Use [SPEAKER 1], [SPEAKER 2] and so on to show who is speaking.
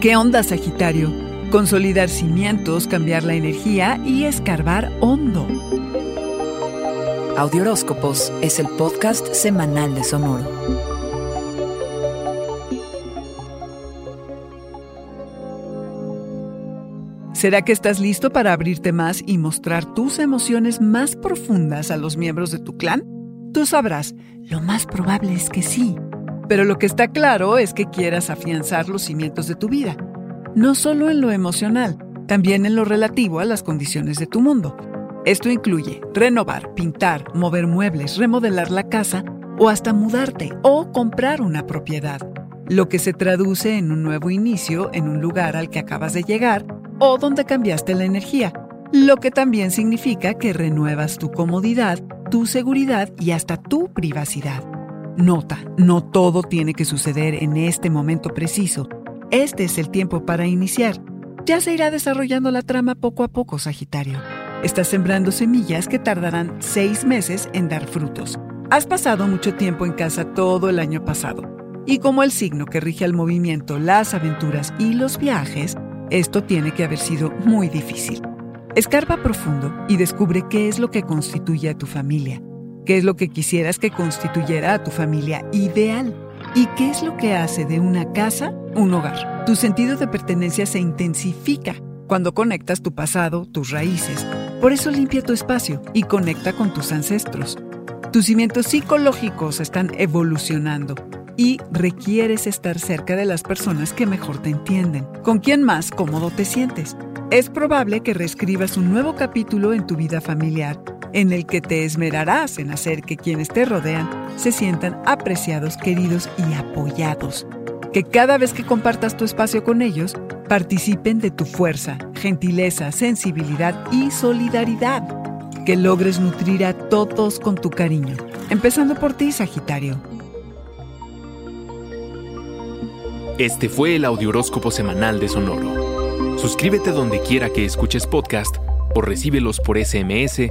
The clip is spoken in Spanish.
[SPEAKER 1] ¿Qué onda, Sagitario? Consolidar cimientos, cambiar la energía y escarbar hondo.
[SPEAKER 2] Audioróscopos es el podcast semanal de Sonoro.
[SPEAKER 1] ¿Será que estás listo para abrirte más y mostrar tus emociones más profundas a los miembros de tu clan? Tú sabrás, lo más probable es que sí. Pero lo que está claro es que quieras afianzar los cimientos de tu vida, no solo en lo emocional, también en lo relativo a las condiciones de tu mundo. Esto incluye renovar, pintar, mover muebles, remodelar la casa o hasta mudarte o comprar una propiedad, lo que se traduce en un nuevo inicio en un lugar al que acabas de llegar o donde cambiaste la energía, lo que también significa que renuevas tu comodidad, tu seguridad y hasta tu privacidad. Nota, no todo tiene que suceder en este momento preciso. Este es el tiempo para iniciar. Ya se irá desarrollando la trama poco a poco, Sagitario. Estás sembrando semillas que tardarán seis meses en dar frutos. Has pasado mucho tiempo en casa todo el año pasado. Y como el signo que rige al movimiento, las aventuras y los viajes, esto tiene que haber sido muy difícil. Escarpa profundo y descubre qué es lo que constituye a tu familia qué es lo que quisieras que constituyera a tu familia ideal y qué es lo que hace de una casa un hogar. Tu sentido de pertenencia se intensifica cuando conectas tu pasado, tus raíces. Por eso limpia tu espacio y conecta con tus ancestros. Tus cimientos psicológicos están evolucionando y requieres estar cerca de las personas que mejor te entienden, con quien más cómodo te sientes. Es probable que reescribas un nuevo capítulo en tu vida familiar en el que te esmerarás en hacer que quienes te rodean se sientan apreciados, queridos y apoyados. Que cada vez que compartas tu espacio con ellos, participen de tu fuerza, gentileza, sensibilidad y solidaridad. Que logres nutrir a todos con tu cariño, empezando por ti, Sagitario.
[SPEAKER 3] Este fue el Audioróscopo Semanal de Sonoro. Suscríbete donde quiera que escuches podcast o recíbelos por SMS